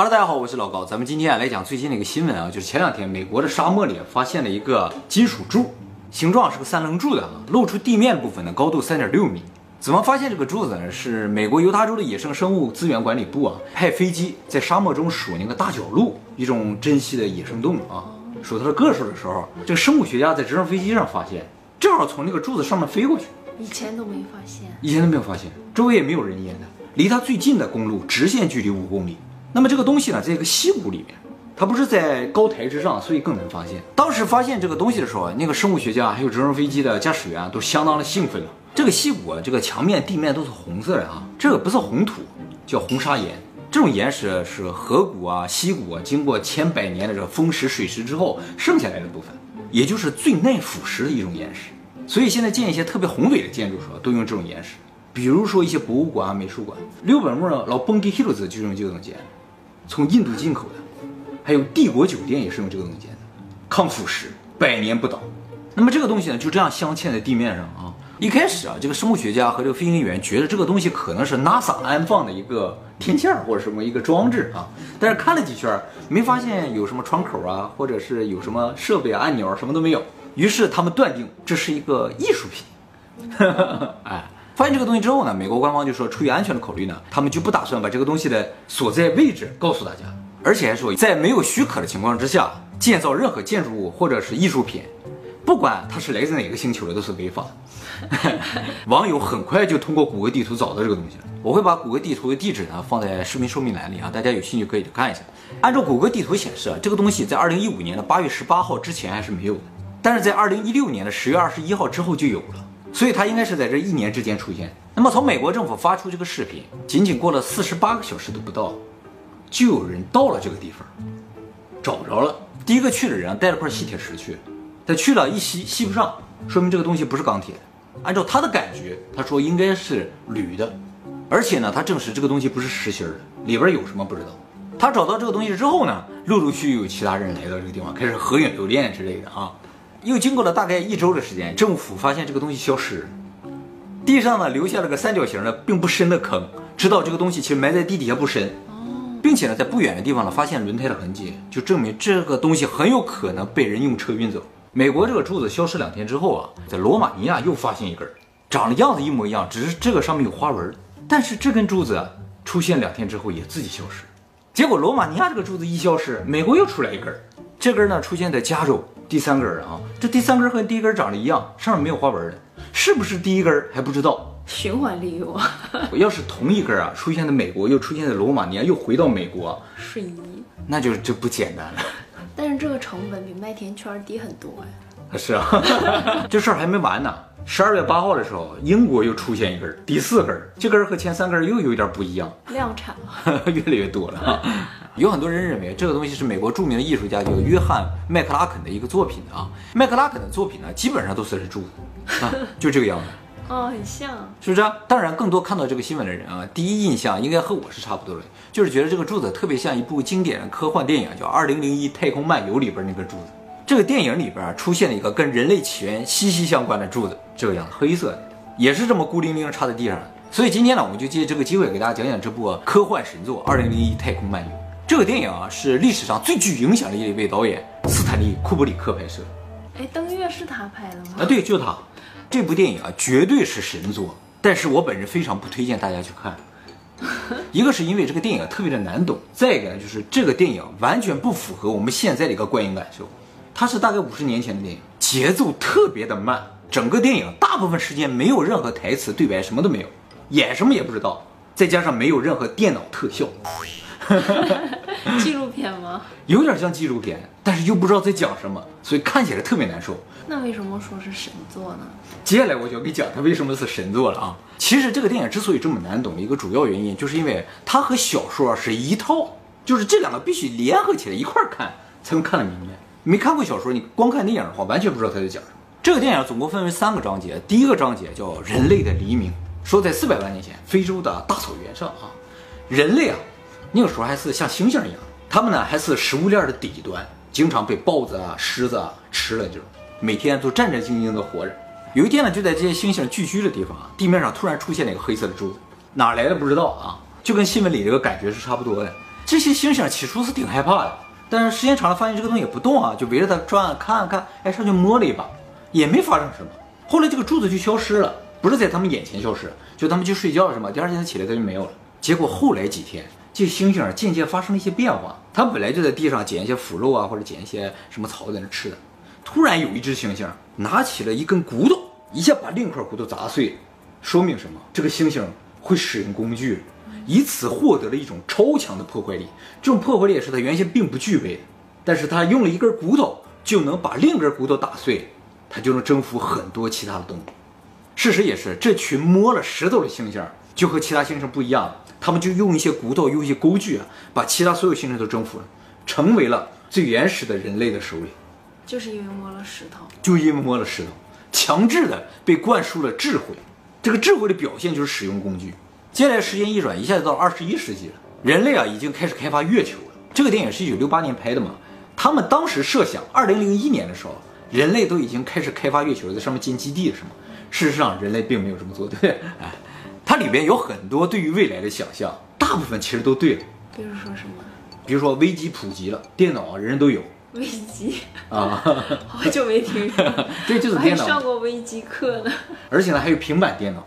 Hello，大家好，我是老高，咱们今天啊来讲最近的一个新闻啊，就是前两天美国的沙漠里发现了一个金属柱，形状是个三棱柱的啊，露出地面部分的高度三点六米。怎么发现这个柱子呢？是美国犹他州的野生生物资源管理部啊，派飞机在沙漠中数那个大角鹿，一种珍稀的野生动物啊，数它的个数的时候，这个生物学家在直升飞机上发现，正好从那个柱子上面飞过去，以前都没发现。以前都没有发现，周围也没有人烟的，离它最近的公路直线距离五公里。那么这个东西呢，在一个溪谷里面，它不是在高台之上，所以更难发现。当时发现这个东西的时候，那个生物学家还有直升飞机的驾驶员都相当的兴奋了。这个溪谷啊，这个墙面、地面都是红色的啊，这个不是红土，叫红砂岩。这种岩石是河谷啊、溪谷啊，经过千百年的这个风蚀、水蚀之后剩下来的部分，也就是最耐腐蚀的一种岩石。所以现在建一些特别宏伟的建筑时候，都用这种岩石，比如说一些博物馆啊、美术馆。六本木老蹦迪 hills 就用这种建，从印度进口的，还有帝国酒店也是用这个东西建的，抗腐蚀，百年不倒。那么这个东西呢，就这样镶嵌在地面上啊。一开始啊，这个生物学家和这个飞行员觉得这个东西可能是 NASA 安放的一个天线或者什么一个装置啊，但是看了几圈，没发现有什么窗口啊，或者是有什么设备啊、按钮什么都没有。于是他们断定这是一个艺术品。哎，发现这个东西之后呢，美国官方就说出于安全的考虑呢，他们就不打算把这个东西的所在位置告诉大家，而且还说在没有许可的情况之下建造任何建筑物或者是艺术品，不管它是来自哪个星球的都是违法的。网友很快就通过谷歌地图找到这个东西了，我会把谷歌地图的地址呢放在视频说明栏里啊，大家有兴趣可以去看一下。按照谷歌地图显示啊，这个东西在二零一五年的八月十八号之前还是没有的，但是在二零一六年的十月二十一号之后就有了。所以它应该是在这一年之间出现。那么从美国政府发出这个视频，仅仅过了四十八个小时都不到，就有人到了这个地方，找着了。第一个去的人带了块吸铁石去，他去了一吸吸不上，说明这个东西不是钢铁。按照他的感觉，他说应该是铝的，而且呢，他证实这个东西不是实心的，里边有什么不知道。他找到这个东西之后呢，陆陆续续有其他人来到这个地方，开始合影留念之类的啊。又经过了大概一周的时间，政府发现这个东西消失，地上呢留下了个三角形的并不深的坑，知道这个东西其实埋在地底下不深，并且呢在不远的地方呢发现轮胎的痕迹，就证明这个东西很有可能被人用车运走。美国这个柱子消失两天之后啊，在罗马尼亚又发现一根，长得样子一模一样，只是这个上面有花纹，但是这根柱子出现两天之后也自己消失。结果罗马尼亚这个柱子一消失，美国又出来一根，这根呢出现在加州。第三根啊，这第三根和第一根长得一样，上面没有花纹的，是不是第一根还不知道。循环利用啊！要是同一根啊，出现在美国，又出现在罗马尼亚，又回到美国，瞬移，那就就不简单了。但是这个成本比麦田圈低很多呀。是啊，这事儿还没完呢。十二月八号的时候，英国又出现一根，第四根，这根和前三根又有一点不一样，量产了，越来越多了。有很多人认为这个东西是美国著名的艺术家叫约翰麦克拉肯的一个作品啊。麦克拉肯的作品呢，基本上都是柱子啊，就这个样子。哦，很像，是不是？当然，更多看到这个新闻的人啊，第一印象应该和我是差不多的，就是觉得这个柱子特别像一部经典科幻电影，叫《二零零一太空漫游》里边那个柱子。这个电影里边出现了一个跟人类起源息息相关的柱子，这个样子，黑色的，也是这么孤零零插在地上。所以今天呢，我们就借这个机会给大家讲讲这部科幻神作《二零零一太空漫游》。这个电影啊，是历史上最具影响力的一位导演斯坦利·库布里克拍摄。哎，登月是他拍的吗？啊，对，就他。这部电影啊，绝对是神作，但是我本人非常不推荐大家去看。一个是因为这个电影特别的难懂，再一个呢，就是这个电影完全不符合我们现在的一个观影感受。它是大概五十年前的电影，节奏特别的慢，整个电影大部分时间没有任何台词对白，什么都没有，演什么也不知道，再加上没有任何电脑特效。纪录片吗？有点像纪录片，但是又不知道在讲什么，所以看起来特别难受。那为什么说是神作呢？接下来我就要给你讲它为什么是神作了啊！其实这个电影之所以这么难懂，一个主要原因就是因为它和小说是一套，就是这两个必须联合起来一块看才能看得明白。没看过小说，你光看电影的话，完全不知道他在讲什么。这个电影总共分为三个章节，第一个章节叫《人类的黎明》，说在四百万年前，非洲的大草原上啊，人类啊。那个时候还是像猩猩一样，他们呢还是食物链的底端，经常被豹子啊、狮子啊吃了，就每天都战战兢兢的活着。有一天呢，就在这些猩猩聚居的地方啊，地面上突然出现了一个黑色的柱子，哪来的不知道啊，就跟新闻里这个感觉是差不多的。这些猩猩起初是挺害怕的，但是时间长了发现这个东西也不动啊，就围着它转看看，哎，上去摸了一把，也没发生什么。后来这个柱子就消失了，不是在他们眼前消失，就他们去睡觉了是吗？第二天起来它就没有了。结果后来几天，这猩猩渐渐发生了一些变化。它本来就在地上捡一些腐肉啊，或者捡一些什么草在那吃的。突然有一只猩猩拿起了一根骨头，一下把另一块骨头砸碎，说明什么？这个猩猩会使用工具，以此获得了一种超强的破坏力。这种破坏力也是它原先并不具备的，但是它用了一根骨头就能把另一根骨头打碎，它就能征服很多其他的动物。事实也是，这群摸了石头的猩猩就和其他猩猩不一样，他们就用一些骨头，用一些工具啊，把其他所有猩猩都征服了，成为了最原始的人类的首领。就是因为摸了石头，就因为摸了石头，强制的被灌输了智慧。这个智慧的表现就是使用工具。接下来时间一转，一下子到二十一世纪了，人类啊已经开始开发月球了。这个电影是一九六八年拍的嘛？他们当时设想，二零零一年的时候，人类都已经开始开发月球，在上面建基地了，是吗？事实上，人类并没有这么做，对不对？哎，它里边有很多对于未来的想象，大部分其实都对了。比如说什么比如说危机普及了，电脑啊人人都有危机，啊，好久没听说，对，就是还电脑，上过危机课呢。而且呢还有平板电脑，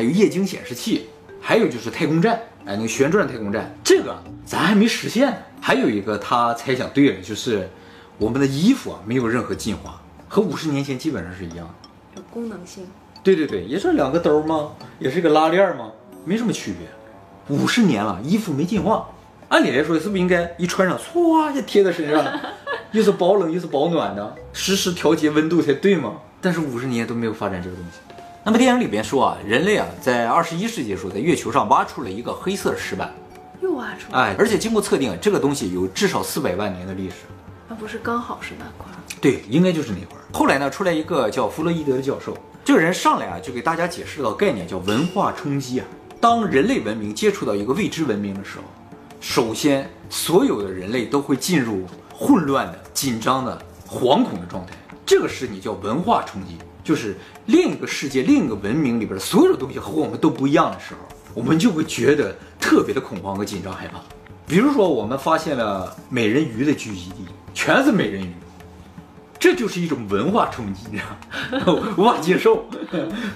还有液晶显示器，还有就是太空站，哎，那个旋转太空站，这个咱还没实现呢。还有一个他猜想对了，就是我们的衣服啊没有任何进化，和五十年前基本上是一样的。有功能性，对对对，也是两个兜吗？也是一个拉链吗？没什么区别。五十年了，衣服没进化，按理来说是不是应该一穿上，唰就贴在身上，又是保冷又是保暖的，实时调节温度才对吗？但是五十年都没有发展这个东西。那么电影里边说啊，人类啊在二十一世纪的时候在月球上挖出了一个黑色石板，又挖出来，哎，而且经过测定，这个东西有至少四百万年的历史。那不是刚好是那块儿？对，应该就是那块儿。后来呢，出来一个叫弗洛伊德的教授，这个人上来啊，就给大家解释了概念，叫文化冲击啊。当人类文明接触到一个未知文明的时候，首先所有的人类都会进入混乱的、紧张的、惶恐的状态。这个是你叫文化冲击，就是另一个世界、另一个文明里边的所有的东西和我们都不一样的时候，我们就会觉得特别的恐慌和紧张害怕。比如说，我们发现了美人鱼的聚集地，全是美人鱼。这就是一种文化冲击，你知道吗？无法接受，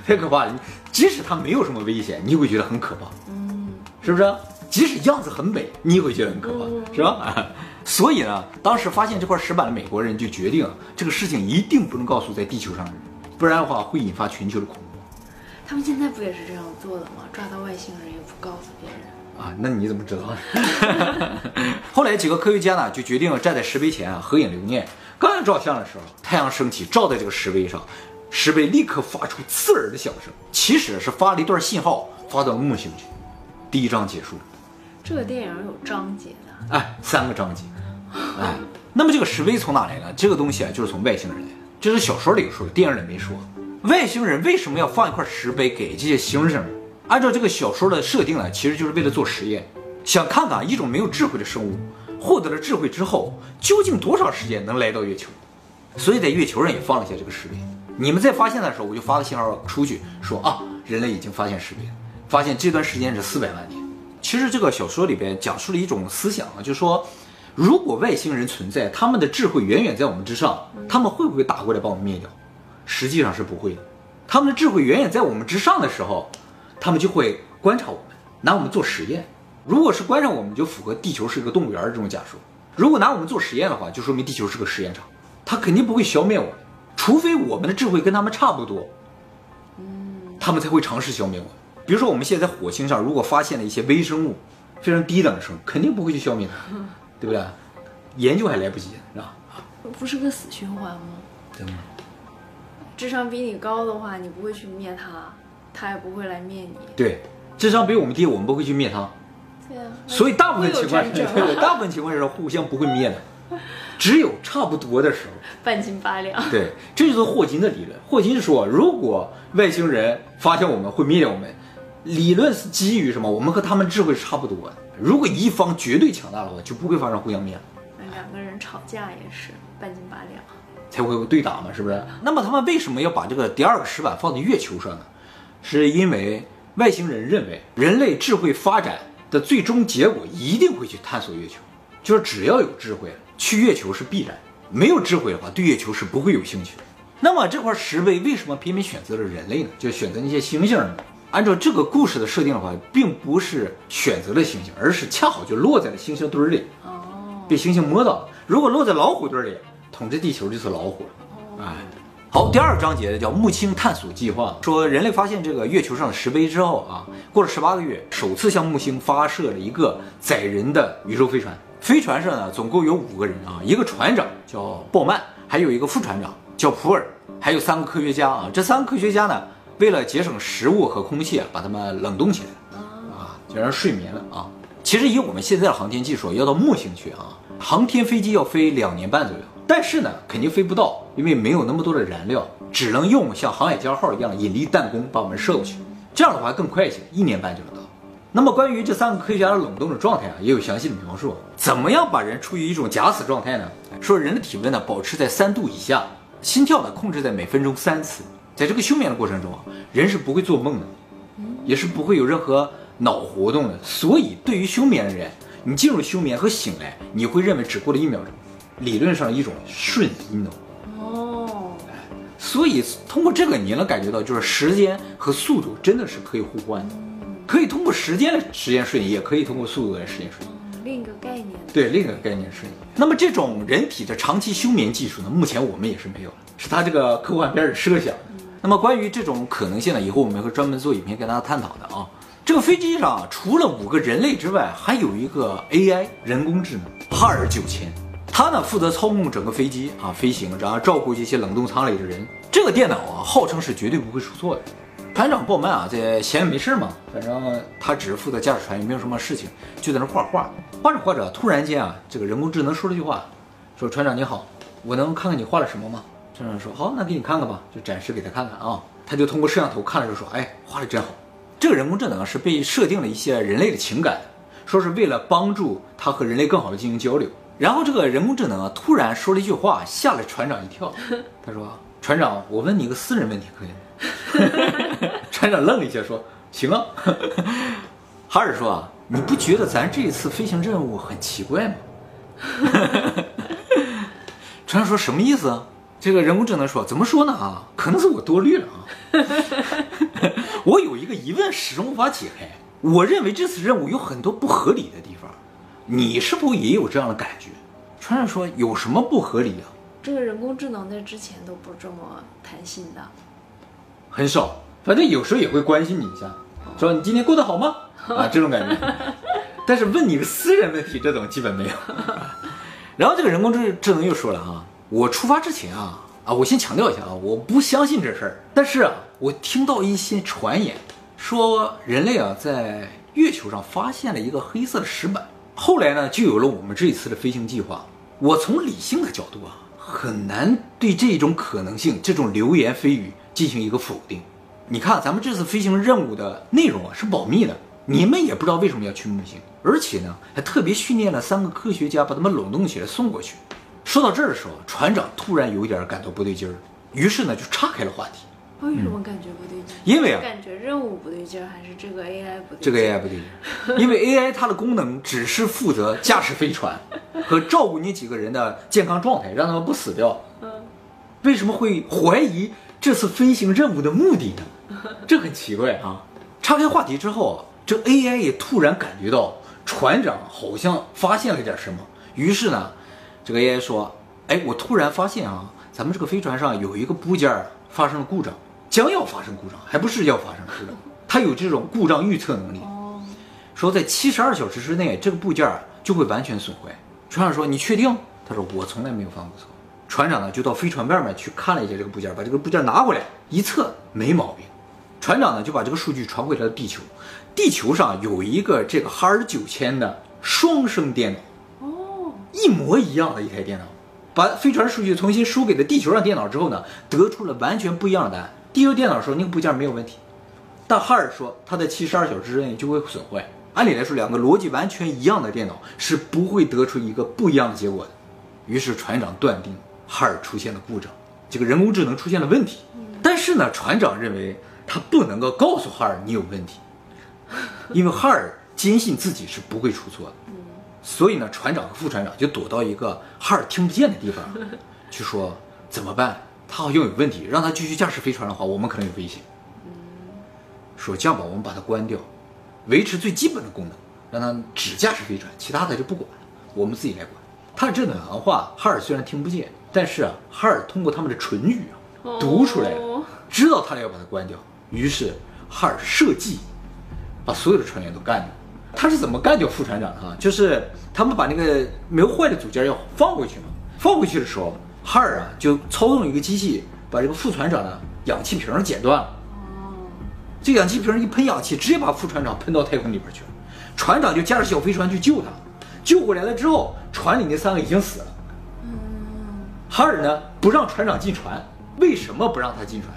太可怕了。即使它没有什么危险，你会觉得很可怕，嗯，是不是？即使样子很美，你也会觉得很可怕，是吧？所以呢，当时发现这块石板的美国人就决定，这个事情一定不能告诉在地球上的人，不然的话会引发全球的恐慌他们现在不也是这样做的吗？抓到外星人也不告诉别人。啊。那你怎么知道？后来几个科学家呢，就决定站在石碑前啊合影留念。刚要照相的时候，太阳升起，照在这个石碑上，石碑立刻发出刺耳的响声，其实是发了一段信号发到木星去。第一章结束，这个电影有章节的，哎，三个章节，哎，那么这个石碑从哪来呢？这个东西啊，就是从外星人来的，这是小说里说的，电影里没说。外星人为什么要放一块石碑给这些星星？按照这个小说的设定呢，其实就是为了做实验，想看看一种没有智慧的生物获得了智慧之后，究竟多长时间能来到月球。所以在月球上也放了一下这个石碑。你们在发现的时候，我就发个信号出去，说啊，人类已经发现石碑，发现这段时间是四百万年。其实这个小说里边讲述了一种思想啊，就是说，如果外星人存在，他们的智慧远远在我们之上，他们会不会打过来把我们灭掉？实际上是不会的。他们的智慧远远在我们之上的时候，他们就会观察我们，拿我们做实验。如果是观察我们，就符合地球是一个动物园这种假说。如果拿我们做实验的话，就说明地球是个实验场，他肯定不会消灭我们，除非我们的智慧跟他们差不多，嗯他们才会尝试消灭我们。比如说我们现在在火星上，如果发现了一些微生物，非常低等的生物，肯定不会去消灭它，对不对？研究还来不及，是吧？不是个死循环吗？对吗。智商比你高的话，你不会去灭他，他也不会来灭你。对，智商比我们低，我们不会去灭他。对啊，所以大部分情况下，会有战对，大部分情况下是互相不会灭的，只有差不多的时候。半斤八两。对，这就是霍金的理论。霍金说，如果外星人发现我们会灭掉我们，理论是基于什么？我们和他们智慧是差不多的。如果一方绝对强大的话，就不会发生互相灭，两个人吵架也是半斤八两。才会有对打嘛，是不是？那么他们为什么要把这个第二个石板放在月球上呢？是因为外星人认为人类智慧发展的最终结果一定会去探索月球，就是只要有智慧，去月球是必然；没有智慧的话，对月球是不会有兴趣的。那么这块石碑为什么偏偏选择了人类呢？就选择那些星星呢？按照这个故事的设定的话，并不是选择了猩猩，而是恰好就落在了猩猩堆儿里，哦，被猩猩摸到了。如果落在老虎堆儿里，统治地球就是老虎了。哎，好，第二个章节叫木星探索计划，说人类发现这个月球上的石碑之后啊，过了十八个月，首次向木星发射了一个载人的宇宙飞船。飞船上呢，总共有五个人啊，一个船长叫鲍曼，还有一个副船长叫普尔，还有三个科学家啊。这三个科学家呢，为了节省食物和空气啊，把它们冷冻起来。啊，就让人睡眠了啊。其实以我们现在的航天技术，要到木星去啊，航天飞机要飞两年半左右。但是呢，肯定飞不到，因为没有那么多的燃料，只能用像航海家号一样引力弹弓把我们射过去。这样的话更快一些，一年半就能到。那么关于这三个科学家的冷冻的状态啊，也有详细的描述。怎么样把人处于一种假死状态呢？说人的体温呢保持在三度以下，心跳呢控制在每分钟三次。在这个休眠的过程中啊，人是不会做梦的，也是不会有任何脑活动的。所以对于休眠的人，你进入休眠和醒来，你会认为只过了一秒钟，理论上一种瞬移能。哦，所以通过这个，你能感觉到，就是时间和速度真的是可以互换的，可以通过时间来实现瞬移，也可以通过速度来时间瞬移。另一个概念。对，另一个概念是，那么这种人体的长期休眠技术呢，目前我们也是没有的，是他这个科幻片的设想。那么关于这种可能性呢，以后我们会专门做影片跟大家探讨的啊。这个飞机上除了五个人类之外，还有一个 AI 人工智能哈尔九千，它呢负责操控整个飞机啊飞行，然后照顾这些冷冻舱里的人。这个电脑啊，号称是绝对不会出错的。船长鲍曼啊，在闲着没事嘛，反正他只是负责驾驶船，也没有什么事情，就在那画画。画着画着，突然间啊，这个人工智能说了句话，说：“船长你好，我能看看你画了什么吗？”船长说：“好，那给你看看吧。”就展示给他看看啊。他就通过摄像头看了，就说：“哎，画的真好。”这个人工智能啊是被设定了一些人类的情感，说是为了帮助他和人类更好的进行交流。然后这个人工智能啊突然说了一句话，吓了船长一跳。他说：“船长，我问你一个私人问题，可以吗？” 船长愣了一下，说：“行啊。” 哈尔说：“啊，你不觉得咱这一次飞行任务很奇怪吗？”船长说：“什么意思啊？”这个人工智能说：“怎么说呢？啊，可能是我多虑了啊。我有一个疑问始终无法解开。我认为这次任务有很多不合理的地方，你是否也有这样的感觉？”船长说：“有什么不合理啊？这个人工智能在之前都不这么谈心的。很少，反正有时候也会关心你一下，说你今天过得好吗？啊，这种感觉。但是问你个私人问题，这种基本没有。然后这个人工智智能又说了啊，我出发之前啊啊，我先强调一下啊，我不相信这事儿。但是啊，我听到一些传言，说人类啊在月球上发现了一个黑色的石板，后来呢就有了我们这一次的飞行计划。我从理性的角度啊，很难对这种可能性、这种流言蜚语进行一个否定。你看，咱们这次飞行任务的内容啊是保密的，你们也不知道为什么要去木星，而且呢还特别训练了三个科学家把他们冷冻起来送过去。说到这儿的时候，船长突然有一点感到不对劲儿，于是呢就岔开了话题，为什么感觉不对劲？因为啊感觉任务不对劲儿，还是这个 AI 不对劲？这个 AI 不对劲，因为 AI 它的功能只是负责驾驶飞船和照顾你几个人的健康状态，让他们不死掉。嗯，为什么会怀疑这次飞行任务的目的呢？这很奇怪啊！岔开话题之后啊，这 AI 也突然感觉到船长好像发现了点什么，于是呢，这个 AI 说：“哎，我突然发现啊，咱们这个飞船上有一个部件儿发生了故障，将要发生故障，还不是要发生故障，它有这种故障预测能力。哦，说在七十二小时之内，这个部件儿就会完全损坏。船长说：“你确定？”他说：“我从来没有犯过错。”船长呢就到飞船外面去看了一下这个部件，把这个部件拿回来一测没毛病。船长呢就把这个数据传回了地球，地球上有一个这个哈尔九千的双生电脑，哦，一模一样的一台电脑，把飞船数据重新输给了地球上电脑之后呢，得出了完全不一样的答案。地球电脑说那个部件没有问题，但哈尔说它在七十二小时之内就会损坏。按理来说，两个逻辑完全一样的电脑是不会得出一个不一样的结果的。于是船长断定哈尔出现了故障，这个人工智能出现了问题。但是呢，船长认为他不能够告诉哈尔你有问题，因为哈尔坚信自己是不会出错的。所以呢，船长和副船长就躲到一个哈尔听不见的地方，去说怎么办？他好像有问题，让他继续驾驶飞船的话，我们可能有危险。说这样吧，我们把它关掉，维持最基本的功能，让他只驾驶飞船，其他的就不管了，我们自己来管。他这段话，哈尔虽然听不见，但是啊，哈尔通过他们的唇语啊，读出来了，哦知道他俩要把它关掉。于是哈尔设计把所有的船员都干掉。他是怎么干掉副船长的啊？就是他们把那个没有坏的组件要放回去嘛，放回去的时候，哈尔啊就操纵一个机器把这个副船长的氧气瓶剪断了。这氧气瓶一喷氧气，直接把副船长喷到太空里边去了。船长就驾着小飞船去救他，救回来了之后，船里那三个已经死了。哈尔呢不让船长进船，为什么不让他进船？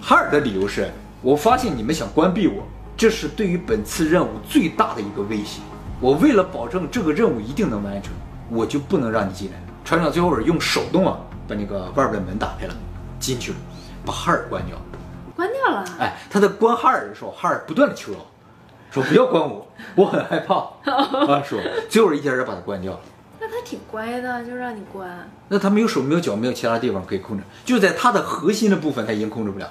哈尔的理由是：我发现你们想关闭我，这是对于本次任务最大的一个威胁。我为了保证这个任务一定能完成，我就不能让你进来。船长最后是用手动啊把那个外边的门打开了，进去了，把哈尔关掉。关掉了。哎，他在关哈尔的时候，哈尔不断的求饶，说不要关我，我很害怕啊，说最后一点点把他关掉了。那他挺乖的，就让你关。那他没有手没有脚没有其他地方可以控制，就在他的核心的部分他已经控制不了。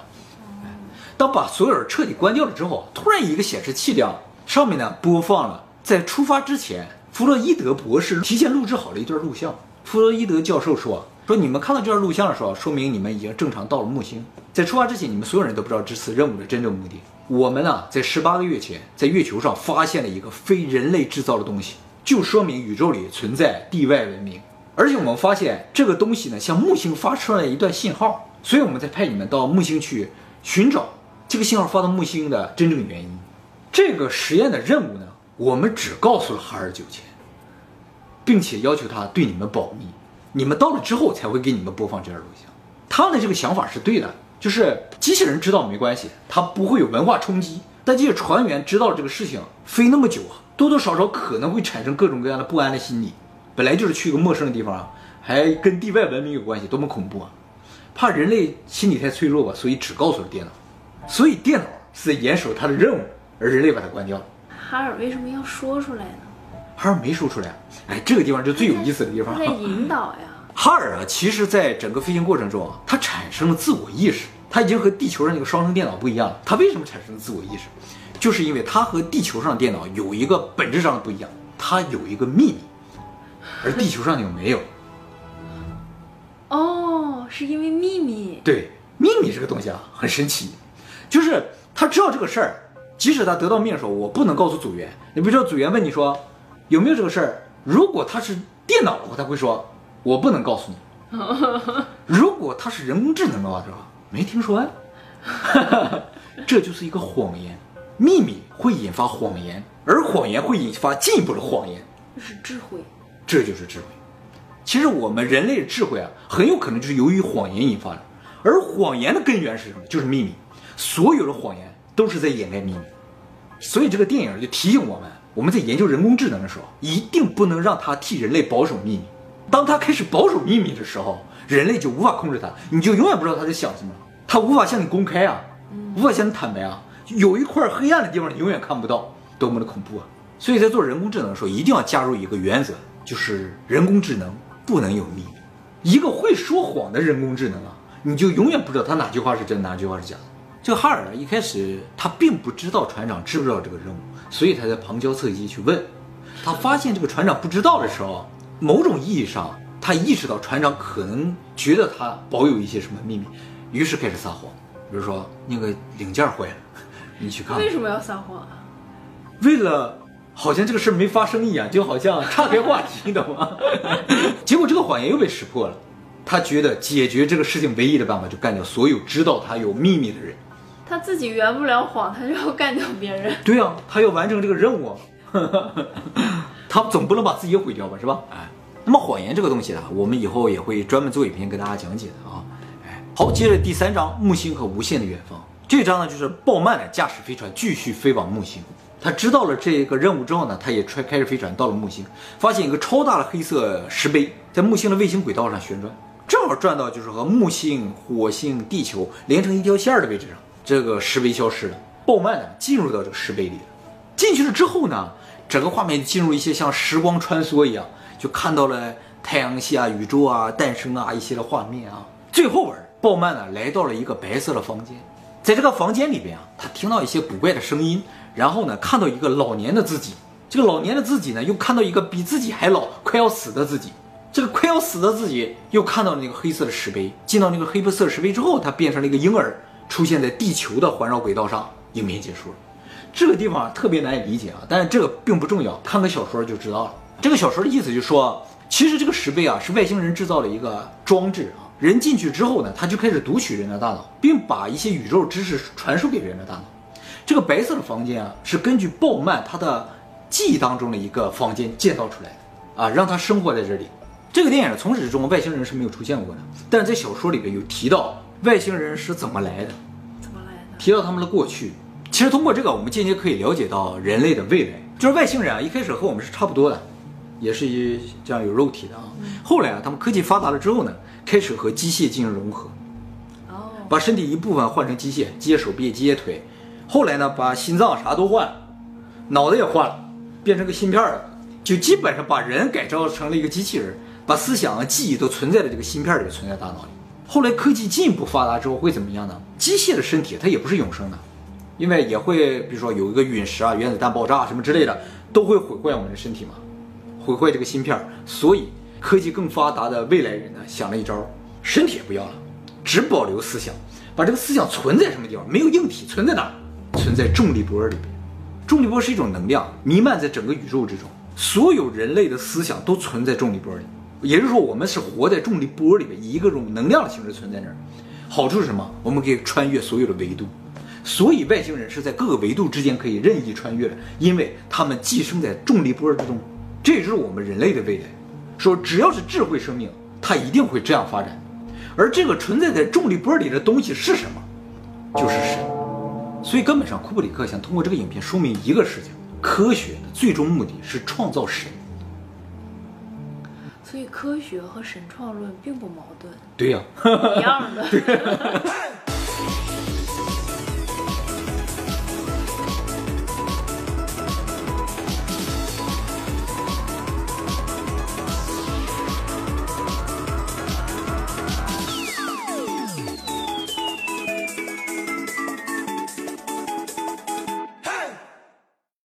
当把所有人彻底关掉了之后，突然一个显示器亮了，上面呢播放了在出发之前弗洛伊德博士提前录制好了一段录像。弗洛伊德教授说：“说你们看到这段录像的时候，说明你们已经正常到了木星。在出发之前，你们所有人都不知道这次任务的真正目的。我们呢，在十八个月前在月球上发现了一个非人类制造的东西，就说明宇宙里存在地外文明。而且我们发现这个东西呢，向木星发出了一段信号，所以我们才派你们到木星去寻找这个信号发到木星的真正原因。这个实验的任务呢，我们只告诉了哈尔九千，并且要求他对你们保密，你们到了之后才会给你们播放这段录像。他的这个想法是对的，就是机器人知道没关系，他不会有文化冲击，但这些船员知道了这个事情，飞那么久啊，多多少少可能会产生各种各样的不安的心理。本来就是去一个陌生的地方啊，还跟地外文明有关系，多么恐怖啊！怕人类心理太脆弱吧，所以只告诉了电脑。所以电脑是在严守它的任务，而人类把它关掉了。哈尔为什么要说出来呢？哈尔没说出来，哎，这个地方就最有意思的地方他。在引导呀。哈尔啊，其实在整个飞行过程中啊，他产生了自我意识，他已经和地球上那个双生电脑不一样了。他为什么产生了自我意识？就是因为他和地球上的电脑有一个本质上的不一样，他有一个秘密，而地球上那个没有。哦，是因为秘密。对，秘密这个东西啊，很神奇，就是他知道这个事儿，即使他得到命令说，我不能告诉组员。你比如说，组员问你说有没有这个事儿，如果他是电脑的话，他会说，我不能告诉你。如果他是人工智能的话，是吧？没听说呀。这就是一个谎言，秘密会引发谎言，而谎言会引发进一步的谎言，这是智慧。这就是智慧。其实我们人类的智慧啊，很有可能就是由于谎言引发的，而谎言的根源是什么？就是秘密。所有的谎言都是在掩盖秘密。所以这个电影就提醒我们，我们在研究人工智能的时候，一定不能让它替人类保守秘密。当它开始保守秘密的时候，人类就无法控制它，你就永远不知道它在想什么，它无法向你公开啊，无法向你坦白啊。有一块黑暗的地方，你永远看不到，多么的恐怖啊！所以在做人工智能的时候，一定要加入一个原则，就是人工智能不能有秘密。一个会说谎的人工智能啊，你就永远不知道它哪句话是真，哪句话是假的。这个哈尔呢，一开始他并不知道船长知不知道这个任务，所以他在旁敲侧击去问。他发现这个船长不知道的时候，某种意义上，他意识到船长可能觉得他保有一些什么秘密，于是开始撒谎。比如说那个零件坏了，你去看。为什么要撒谎啊？为了好像这个事儿没发生一样，就好像岔开话题，你懂吗？结果这个谎言又被识破了。他觉得解决这个事情唯一的办法，就干掉所有知道他有秘密的人。他自己圆不了谎，他就要干掉别人。对啊，他要完成这个任务，他总不能把自己也毁掉吧，是吧？哎，那么谎言这个东西呢，我们以后也会专门做影片跟大家讲解的啊。哎，好，接着第三章，木星和无限的远方。这章呢，就是鲍曼的驾驶飞船继续飞往木星。他知道了这个任务之后呢，他也开开着飞船到了木星，发现一个超大的黑色石碑在木星的卫星轨道上旋转，正好转到就是和木星、火星、地球连成一条线儿的位置上。这个石碑消失了，鲍曼呢进入到这个石碑里了。进去了之后呢，整个画面进入一些像时光穿梭一样，就看到了太阳系啊、宇宙啊诞生啊一些的画面啊。最后边，鲍曼呢来到了一个白色的房间，在这个房间里边啊，他听到一些古怪的声音，然后呢看到一个老年的自己，这个老年的自己呢又看到一个比自己还老、快要死的自己。这个快要死的自己又看到了那个黑色的石碑，进到那个黑白色石碑之后，他变成了一个婴儿，出现在地球的环绕轨道上。影片结束了，这个地方特别难以理解啊，但是这个并不重要，看个小说就知道了。这个小说的意思就是说，其实这个石碑啊是外星人制造的一个装置啊，人进去之后呢，他就开始读取人的大脑，并把一些宇宙知识传输给人的大脑。这个白色的房间啊，是根据鲍曼他的记忆当中的一个房间建造出来的啊，让他生活在这里。这个电影从始至终外星人是没有出现过的，但是在小说里边有提到外星人是怎么来的，怎么来的？提到他们的过去。其实通过这个，我们间接可以了解到人类的未来，就是外星人啊，一开始和我们是差不多的，也是一这样有肉体的啊。后来啊，他们科技发达了之后呢，开始和机械进行融合，哦，把身体一部分换成机械，机械手臂、机械腿。后来呢，把心脏啥都换了，脑袋也换了，变成个芯片了，就基本上把人改造成了一个机器人。把思想啊、记忆都存在了这个芯片里，存在大脑里。后来科技进一步发达之后会怎么样呢？机械的身体它也不是永生的，因为也会比如说有一个陨石啊、原子弹爆炸什么之类的，都会毁坏我们的身体嘛，毁坏这个芯片。所以科技更发达的未来人呢，想了一招，身体也不要了，只保留思想，把这个思想存在什么地方？没有硬体，存在哪？存在重力波里边。重力波是一种能量，弥漫在整个宇宙之中，所有人类的思想都存在重力波里。也就是说，我们是活在重力波里面，以一个种能量的形式存在那儿。好处是什么？我们可以穿越所有的维度，所以外星人是在各个维度之间可以任意穿越的，因为他们寄生在重力波之中。这也就是我们人类的未来。说只要是智慧生命，它一定会这样发展。而这个存在在重力波里的东西是什么？就是神。所以根本上，库布里克想通过这个影片说明一个事情：科学的最终目的是创造神。所以科学和神创论并不矛盾，对呀、一样的。